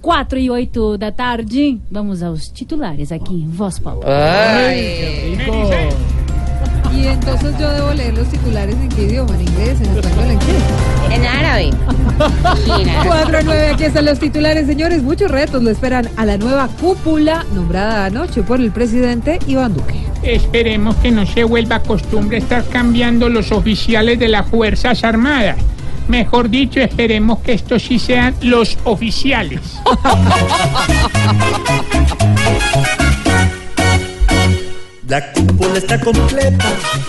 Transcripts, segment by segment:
4 e 8 da tarde. Vamos aos titulares aqui. Voz Paulo. Y entonces yo debo leer los titulares en qué idioma, en inglés, en español, en qué. En árabe. 4 a 9, aquí están los titulares, señores. Muchos retos lo esperan a la nueva cúpula nombrada anoche por el presidente Iván Duque. Esperemos que no se vuelva costumbre estar cambiando los oficiales de las Fuerzas Armadas. Mejor dicho, esperemos que estos sí sean los oficiales. La cúpula está completa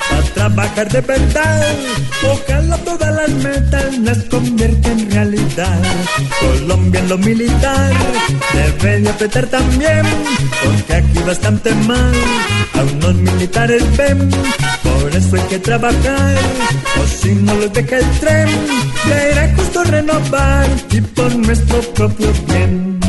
para trabajar de verdad. Ojalá todas las metas las convierta en realidad. Colombia en lo militar debe de apretar también, porque aquí bastante mal a unos militares ven. Por eso hay que trabajar, o si no los deja el tren, ya era justo renovar y por nuestro propio bien.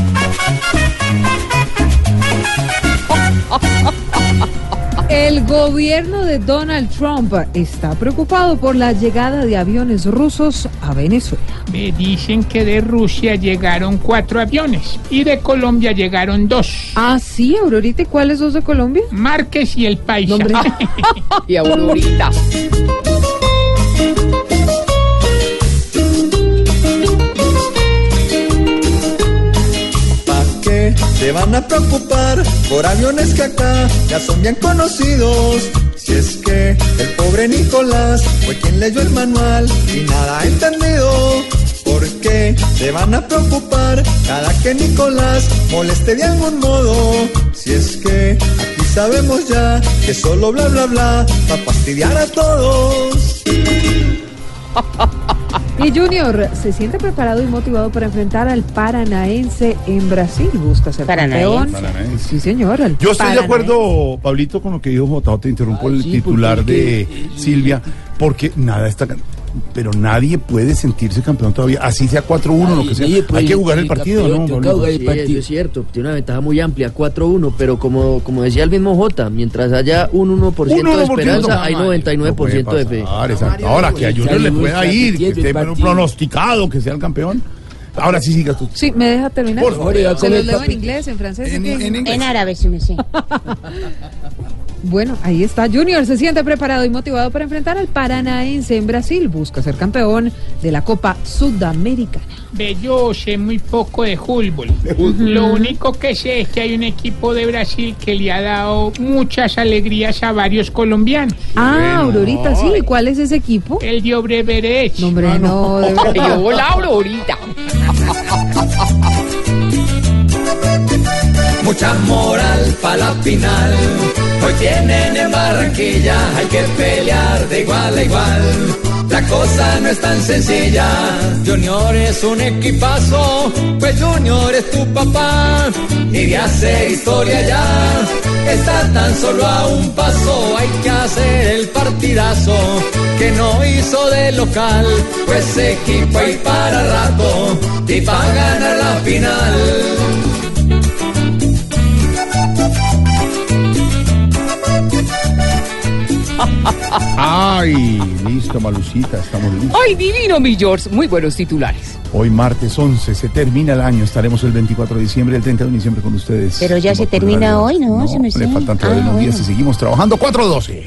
El gobierno de Donald Trump está preocupado por la llegada de aviones rusos a Venezuela. Me dicen que de Rusia llegaron cuatro aviones y de Colombia llegaron dos. Ah, sí, Aurorita, ¿y cuáles dos de Colombia? Márquez y el Paisa. Y Aurorita. Van a preocupar por aviones que acá ya son bien conocidos? Si es que el pobre Nicolás fue quien leyó el manual y nada ha entendido. ¿Por qué se van a preocupar cada que Nicolás moleste de algún modo? Si es que aquí sabemos ya que solo bla bla bla va a fastidiar a todos. Y Junior se siente preparado y motivado para enfrentar al Paranaense en Brasil. Busca ser campeón. Paranaense. Sí, señor. Yo estoy de acuerdo, Pablito, con lo que dijo Jotao, te interrumpo el titular de Silvia, porque nada está... Pero nadie puede sentirse campeón todavía, así sea 4-1, lo que sea. Hay que jugar el partido, ¿no? Sí, es cierto, tiene una ventaja muy amplia, 4-1, pero como, como decía el mismo Jota, mientras haya un 1%, de 1% esperanza, hay No 99% puede de fe. exacto. Ahora que a Junior le pueda ir, que esté pronosticado, que sea el campeón. Ahora sí sigas tú. Sí, ¿me deja terminar? Por favor. ¿Se los leo en inglés, en francés? En, en inglés. En árabe, sí me sé. Bueno, ahí está. Junior se siente preparado y motivado para enfrentar al Paranaense en Brasil. Busca ser campeón de la Copa Sudamericana. Ve, yo sé muy poco de fútbol. Lo único que sé es que hay un equipo de Brasil que le ha dado muchas alegrías a varios colombianos. Ah, Aurorita, sí. ¿Cuál es ese equipo? El de Obreberech. No, hombre, no, de. Yo hola Aurorita. Mucha moral para la final. Hoy tienen en Barranquilla, hay que pelear de igual a igual. La cosa no es tan sencilla. Junior es un equipazo, pues Junior es tu papá. Y de hacer historia ya, está tan solo a un paso. Hay que hacer el partidazo que no hizo de local. Pues equipo hay para rato y para ganar la final. Ay, listo, Malucita, estamos listos. Ay, divino, mi George. Muy buenos titulares. Hoy martes 11, se termina el año, estaremos el 24 de diciembre, el 30 de diciembre con ustedes. Pero ya se termina hoy, ¿no? Se me le faltan todavía Ah, unos días y seguimos trabajando 4-12.